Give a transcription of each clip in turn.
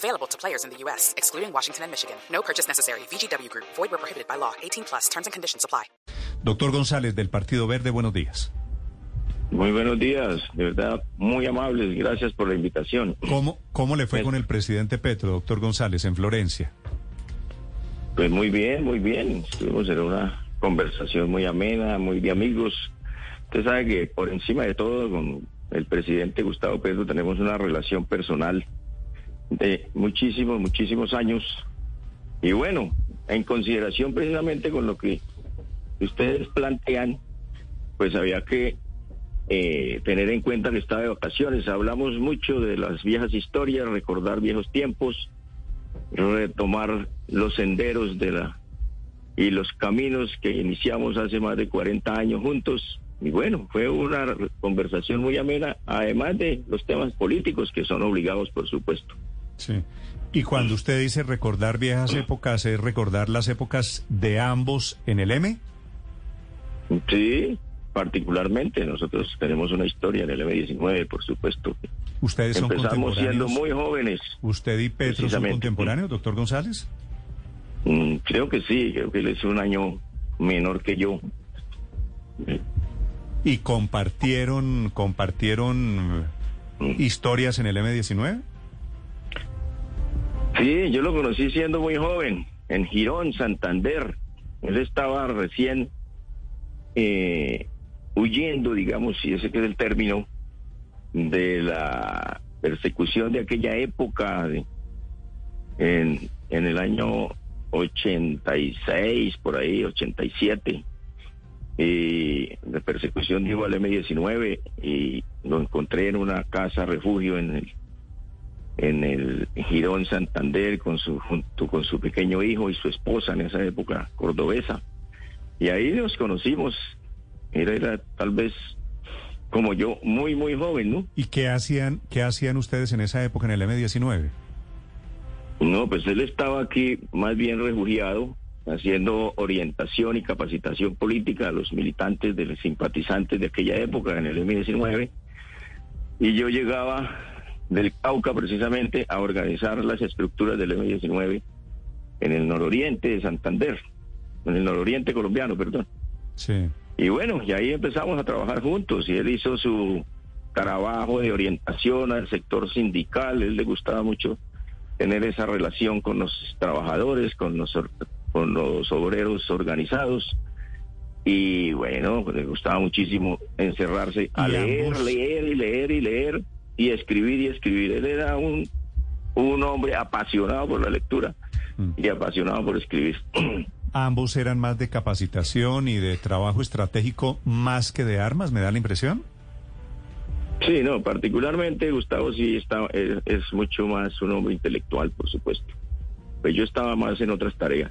Available to players in the U.S., excluding Washington and Michigan. No purchase necessary. VGW Group. Void where prohibited by law. 18 plus. Terms and conditions apply. Doctor González, del Partido Verde, buenos días. Muy buenos días, de verdad, muy amables, gracias por la invitación. ¿Cómo, cómo le fue con el presidente Petro, doctor González, en Florencia? Pues muy bien, muy bien. Estuvimos en una conversación muy amena, muy de amigos. Usted sabe que por encima de todo, con el presidente Gustavo Petro tenemos una relación personal de muchísimos, muchísimos años. Y bueno, en consideración precisamente con lo que ustedes plantean, pues había que eh, tener en cuenta que estaba de vacaciones. Hablamos mucho de las viejas historias, recordar viejos tiempos, retomar los senderos de la y los caminos que iniciamos hace más de 40 años juntos. Y bueno, fue una conversación muy amena, además de los temas políticos que son obligados, por supuesto. Sí. Y cuando usted dice recordar viejas épocas, ¿es recordar las épocas de ambos en el M? Sí, particularmente. Nosotros tenemos una historia en el M19, por supuesto. Ustedes son Empezamos siendo muy jóvenes. ¿Usted y Petro son contemporáneos, doctor González? Mm, creo que sí, creo que él es un año menor que yo. ¿Y compartieron, compartieron eh, historias en el M19? Sí, yo lo conocí siendo muy joven, en Girón, Santander. Él estaba recién eh, huyendo, digamos, si ese que es el término, de la persecución de aquella época, de- en, en el año 86, por ahí, 87, y de persecución digo al M19, y lo encontré en una casa refugio en el en el Girón Santander con su junto con su pequeño hijo y su esposa en esa época cordobesa. Y ahí nos conocimos. Era, era tal vez como yo muy muy joven no ¿Y qué hacían, qué hacían ustedes en esa época en el M19? no pues él estaba aquí más bien refugiado haciendo orientación y capacitación política a los militantes de los simpatizantes de aquella época en el M19 y yo llegaba del Cauca precisamente a organizar las estructuras del M19 en el nororiente de Santander, en el nororiente colombiano, perdón. Sí. Y bueno, y ahí empezamos a trabajar juntos y él hizo su trabajo de orientación al sector sindical, él le gustaba mucho tener esa relación con los trabajadores, con los, con los obreros organizados. Y bueno, pues le gustaba muchísimo encerrarse a leer, leer y leer y leer y escribir y escribir. Él era un, un hombre apasionado por la lectura Mm. y apasionado por escribir. Ambos eran más de capacitación y de trabajo estratégico más que de armas, me da la impresión. Sí, no, particularmente Gustavo sí está, es, es mucho más un hombre intelectual, por supuesto. Pues yo estaba más en otras tareas.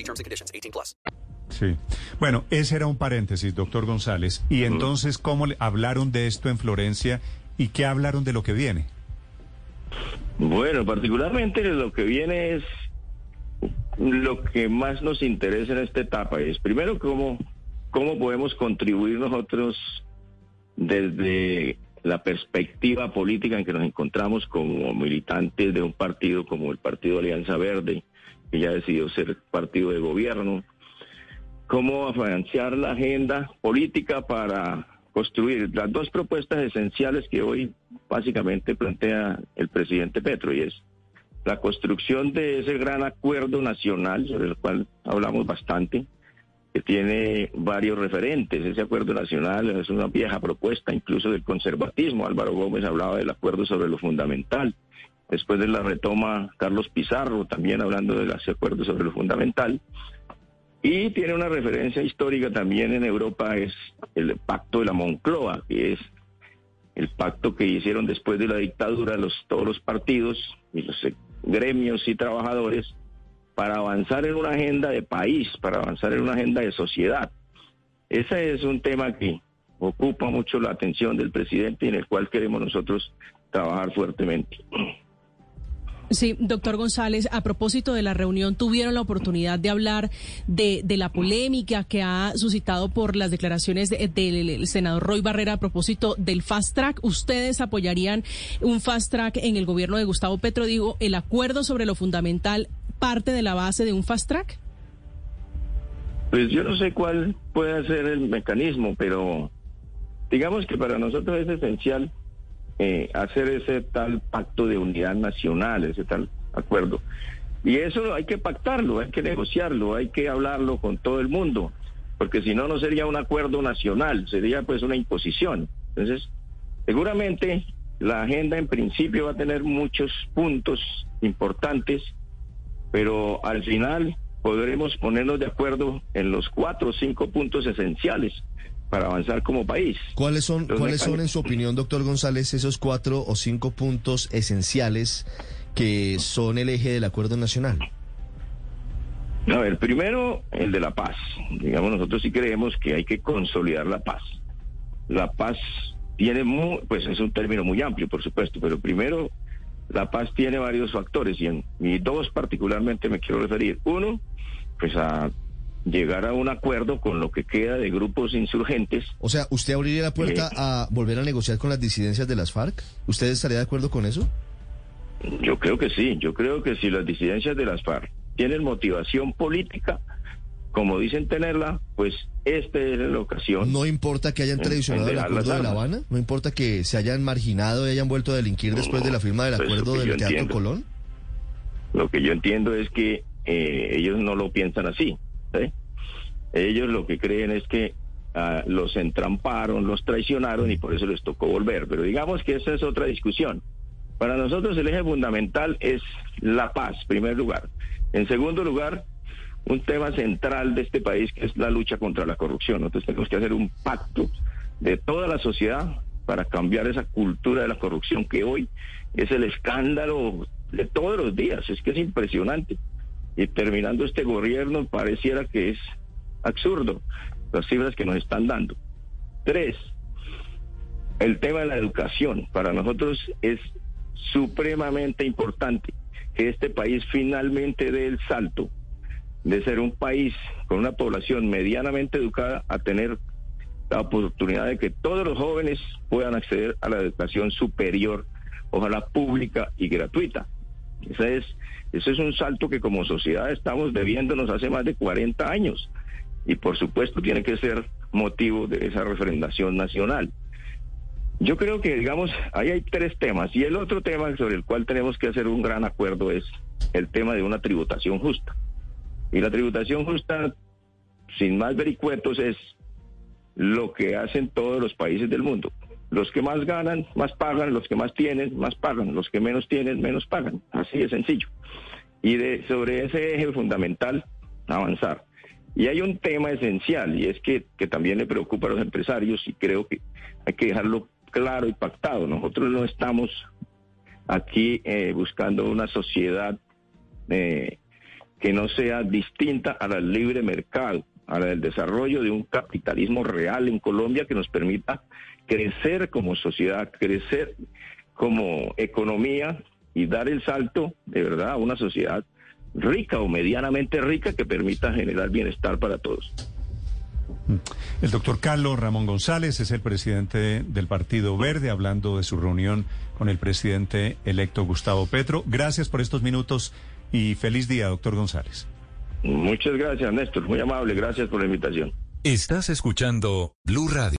See terms and conditions. 18 plus. Sí. Bueno, ese era un paréntesis, doctor González. Y entonces, ¿cómo le hablaron de esto en Florencia y qué hablaron de lo que viene? Bueno, particularmente lo que viene es lo que más nos interesa en esta etapa. Es primero cómo, cómo podemos contribuir nosotros desde la perspectiva política en que nos encontramos como militantes de un partido como el Partido Alianza Verde, que ya decidió ser partido de gobierno, cómo financiar la agenda política para construir las dos propuestas esenciales que hoy básicamente plantea el presidente Petro y es la construcción de ese gran acuerdo nacional sobre el cual hablamos bastante que tiene varios referentes. Ese acuerdo nacional es una vieja propuesta, incluso del conservatismo. Álvaro Gómez hablaba del acuerdo sobre lo fundamental. Después de la retoma Carlos Pizarro, también hablando del acuerdo sobre lo fundamental. Y tiene una referencia histórica también en Europa, es el pacto de la Moncloa, que es el pacto que hicieron después de la dictadura los, todos los partidos y los gremios y trabajadores para avanzar en una agenda de país, para avanzar en una agenda de sociedad. Ese es un tema que ocupa mucho la atención del presidente y en el cual queremos nosotros trabajar fuertemente. Sí, doctor González, a propósito de la reunión, tuvieron la oportunidad de hablar de, la polémica que ha suscitado por las declaraciones del senador Roy Barrera a propósito del fast track. ¿Ustedes apoyarían un fast track en el gobierno de Gustavo Petro? Digo, el acuerdo sobre lo fundamental parte de la base de un fast track. Pues yo no sé cuál puede ser el mecanismo, pero digamos que para nosotros es esencial eh, hacer ese tal pacto de unidad nacional, ese tal acuerdo. Y eso hay que pactarlo, hay que negociarlo, hay que hablarlo con todo el mundo, porque si no, no sería un acuerdo nacional, sería pues una imposición. Entonces, seguramente la agenda en principio va a tener muchos puntos importantes, pero al final podremos ponernos de acuerdo en los cuatro o cinco puntos esenciales para avanzar como país. ¿Cuáles son, ¿cuáles son en su opinión, doctor González, esos cuatro o cinco puntos esenciales que son el eje del acuerdo nacional? A ver, primero el de la paz. Digamos, nosotros sí creemos que hay que consolidar la paz. La paz tiene, muy, pues es un término muy amplio, por supuesto, pero primero la paz tiene varios factores y, en, y dos particularmente me quiero referir. Uno, pues a llegar a un acuerdo con lo que queda de grupos insurgentes. O sea, ¿usted abriría la puerta eh, a volver a negociar con las disidencias de las FARC? ¿Usted estaría de acuerdo con eso? Yo creo que sí, yo creo que si las disidencias de las FARC tienen motivación política, como dicen tenerla, pues esta es la ocasión. ¿No importa que hayan traicionado el acuerdo de La Habana? ¿No importa que se hayan marginado y hayan vuelto a delinquir después de la firma del pues acuerdo del Teatro Colón? Lo que yo entiendo es que eh, ellos no lo piensan así. Ellos lo que creen es que ah, los entramparon, los traicionaron y por eso les tocó volver. Pero digamos que esa es otra discusión. Para nosotros el eje fundamental es la paz, en primer lugar. En segundo lugar, un tema central de este país que es la lucha contra la corrupción. Nosotros tenemos que hacer un pacto de toda la sociedad para cambiar esa cultura de la corrupción que hoy es el escándalo de todos los días. Es que es impresionante y terminando este gobierno pareciera que es absurdo las cifras que nos están dando. Tres, el tema de la educación. Para nosotros es supremamente importante que este país finalmente dé el salto de ser un país con una población medianamente educada a tener la oportunidad de que todos los jóvenes puedan acceder a la educación superior, ojalá pública y gratuita. Esa es eso es un salto que como sociedad estamos debiéndonos hace más de 40 años y por supuesto tiene que ser motivo de esa referendación nacional. Yo creo que, digamos, ahí hay tres temas y el otro tema sobre el cual tenemos que hacer un gran acuerdo es el tema de una tributación justa. Y la tributación justa, sin más vericuetos, es lo que hacen todos los países del mundo. Los que más ganan, más pagan, los que más tienen, más pagan, los que menos tienen, menos pagan. Así de sencillo. Y de, sobre ese eje fundamental, avanzar. Y hay un tema esencial y es que, que también le preocupa a los empresarios y creo que hay que dejarlo claro y pactado. Nosotros no estamos aquí eh, buscando una sociedad eh, que no sea distinta a la libre mercado, a la del desarrollo de un capitalismo real en Colombia que nos permita crecer como sociedad, crecer como economía y dar el salto de verdad a una sociedad rica o medianamente rica que permita generar bienestar para todos. El doctor Carlos Ramón González es el presidente del Partido Verde, hablando de su reunión con el presidente electo Gustavo Petro. Gracias por estos minutos y feliz día, doctor González. Muchas gracias, Néstor. Muy amable. Gracias por la invitación. Estás escuchando Blue Radio.